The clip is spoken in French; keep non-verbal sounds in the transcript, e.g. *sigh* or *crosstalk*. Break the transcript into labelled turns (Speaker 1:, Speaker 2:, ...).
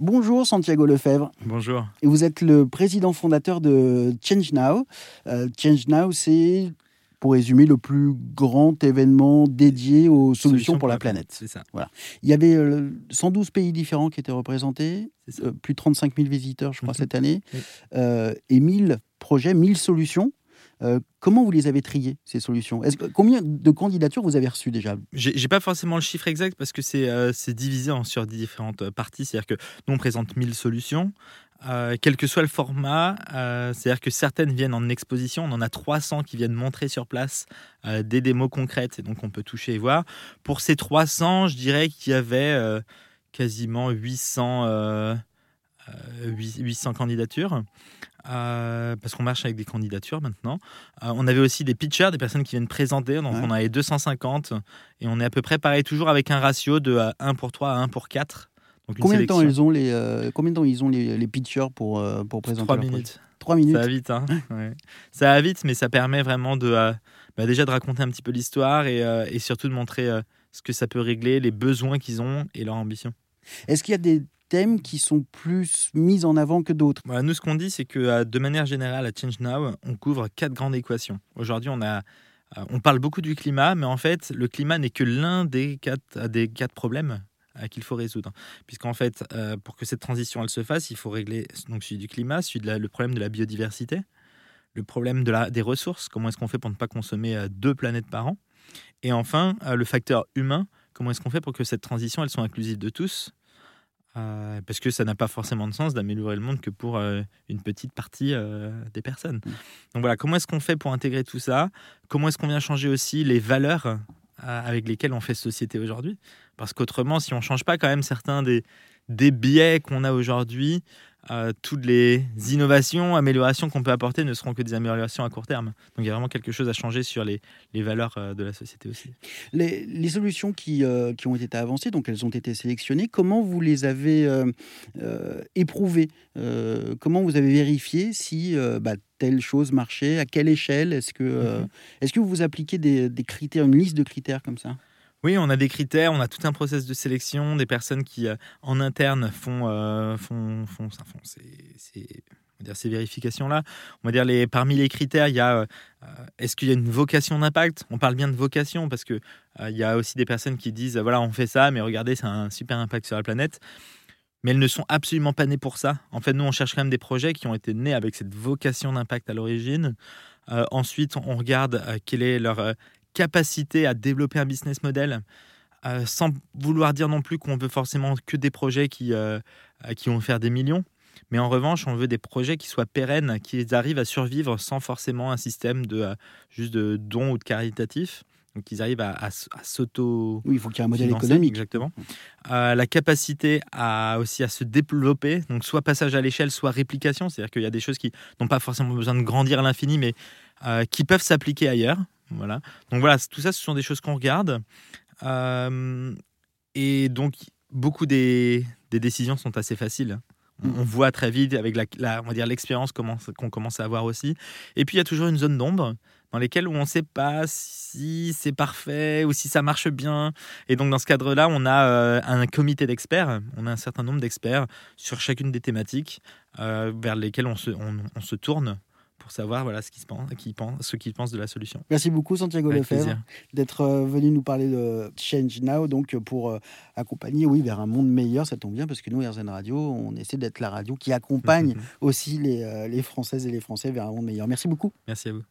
Speaker 1: Bonjour Santiago Lefebvre.
Speaker 2: Bonjour.
Speaker 1: Et vous êtes le président fondateur de Change Now. Euh, Change Now, c'est, pour résumer, le plus grand événement dédié aux solutions, pour, la, planète.
Speaker 2: C'est ça.
Speaker 1: Voilà. Il y avait 112 euh, pays différents qui étaient représentés, euh, plus de 35 000 visiteurs, je crois,
Speaker 2: Mhm.
Speaker 1: cette année,
Speaker 2: Oui.
Speaker 1: et 1000 projets, 1000 solutions. Euh, comment vous les avez triées, ces solutions? Combien de candidatures vous avez reçues déjà?
Speaker 2: J'ai pas forcément le chiffre exact parce que c'est euh, divisé en, sur différentes euh, parties. C'est-à-dire que nous, on présente 1000 solutions. euh, quel que soit le format, euh, c'est-à-dire que certaines viennent en exposition, on en a 300 qui viennent montrer sur place des démos concrètes, et donc on peut toucher et voir. Pour ces 300, je dirais qu'il y avait quasiment 800, euh, euh, 800 candidatures. Euh, parce qu'on marche avec des candidatures maintenant. Euh, on avait aussi des pitchers, des personnes qui viennent présenter, donc
Speaker 1: Ouais.
Speaker 2: on avait 250 et on est à peu près pareil, toujours avec un ratio de euh, 1 pour 3 à 1 pour 4. Donc une
Speaker 1: Combien de temps ils ont les euh, combien de temps ils ont les, les pitchers pour euh, pour présenter
Speaker 2: 3
Speaker 1: leur projet
Speaker 2: minutes.
Speaker 1: Trois minutes.
Speaker 2: Ça va vite, hein. Ouais. Ça va vite, mais ça permet vraiment de euh, bah, déjà de raconter un petit peu l'histoire et, euh, et surtout de montrer euh, ce que ça peut régler, les besoins qu'ils ont et leur ambition.
Speaker 1: Est-ce qu'il y a des qui sont plus mis en avant que d'autres
Speaker 2: nous, ce qu'on dit, c'est que euh, de manière générale, à Change Now, on couvre quatre grandes équations. Aujourd'hui, euh, on parle beaucoup du climat, mais en fait, le climat n'est que l'un des quatre, euh, problèmes qu'il faut résoudre. Puisqu'en fait, pour que cette transition elle se fasse, il faut régler donc celui du climat, celui de le problème de la biodiversité, le problème des ressources, comment est-ce qu'on fait pour ne pas consommer deux planètes par an, et enfin, le facteur humain, comment est-ce qu'on fait pour que cette transition elle soit inclusive de tous euh, parce que ça n'a pas forcément de sens d'améliorer le monde que pour euh, une petite partie euh, des personnes. Donc voilà, comment est-ce qu'on fait pour intégrer tout ça? Comment est-ce qu'on vient changer aussi les valeurs avec lesquelles on fait société aujourd'hui? Parce qu'autrement, si on ne change pas quand même certains des, des biais qu'on a aujourd'hui, euh, toutes les innovations, améliorations qu'on peut apporter ne seront que des améliorations à court terme. Donc il y a vraiment quelque chose à changer sur les, les valeurs euh, de la société aussi.
Speaker 1: les, les solutions qui, euh, qui ont été avancées, donc elles ont été sélectionnées, comment vous les avez éprouvées Comment vous avez vérifié si bah, telle chose marchait À quelle échelle? Est-ce que,
Speaker 2: Mhm.
Speaker 1: est-ce que vous appliquez des, des critères, une liste de critères comme ça?
Speaker 2: Oui, on a des critères, on a tout un process de sélection, des personnes qui euh, en interne font, euh, font, font, font ces, vérifications-là. On va dire les, parmi les critères, il y a euh, est-ce qu'il y a une vocation d'impact? On parle bien de vocation parce que il y a aussi des personnes qui disent voilà on fait ça, mais regardez c'est un super impact sur la planète. Mais elles ne sont absolument pas nées pour ça. En fait, nous, on cherche quand même des projets qui ont été nés avec cette vocation d'impact à l'origine. Ensuite, on regarde euh, quelle est leur capacité à développer un business model euh, sans vouloir dire non plus qu'on veut forcément que des projets qui, euh, qui vont faire des millions. Mais en revanche, on veut des projets qui soient pérennes, qui arrivent à survivre sans forcément un système de euh, juste de dons ou de caritatif. Donc, ils arrivent à, à s- à s'auto
Speaker 1: Oui, il faut qu'il y ait un modèle économique.
Speaker 2: Exactement. Euh, la capacité à aussi à se développer, donc soit passage à l'échelle, soit réplication, c'est-à-dire qu'il y a des choses qui n'ont pas forcément besoin de grandir à l'infini, mais euh, qui peuvent s'appliquer ailleurs. Voilà. Donc voilà, tout ça, ce sont des choses qu'on regarde. Euh, et donc, beaucoup des, des décisions sont assez faciles. On, on voit très vite avec la, la- on va dire l'expérience qu'on commence à avoir aussi. Et puis il y a toujours une zone d'ombre dans lesquelles on ne sait pas si c'est parfait ou si ça marche bien. Et donc dans ce cadre-là, on a euh, un comité d'experts. On a un certain nombre d'experts sur chacune des thématiques euh, vers lesquelles on se, on, on se tourne pour savoir voilà ce qu'ils se pensent, qui pensent, ce qu'ils pensent de la solution.
Speaker 1: Merci beaucoup Santiago
Speaker 2: Avec
Speaker 1: Lefebvre d'être euh, venu nous parler de Change Now, donc pour euh, accompagner, oui, vers un monde meilleur. Ça tombe bien parce que nous, RZN Radio, on essaie d'être la radio qui accompagne *laughs* aussi les, euh, les Françaises et les Français vers un monde meilleur. Merci beaucoup.
Speaker 2: Merci à vous.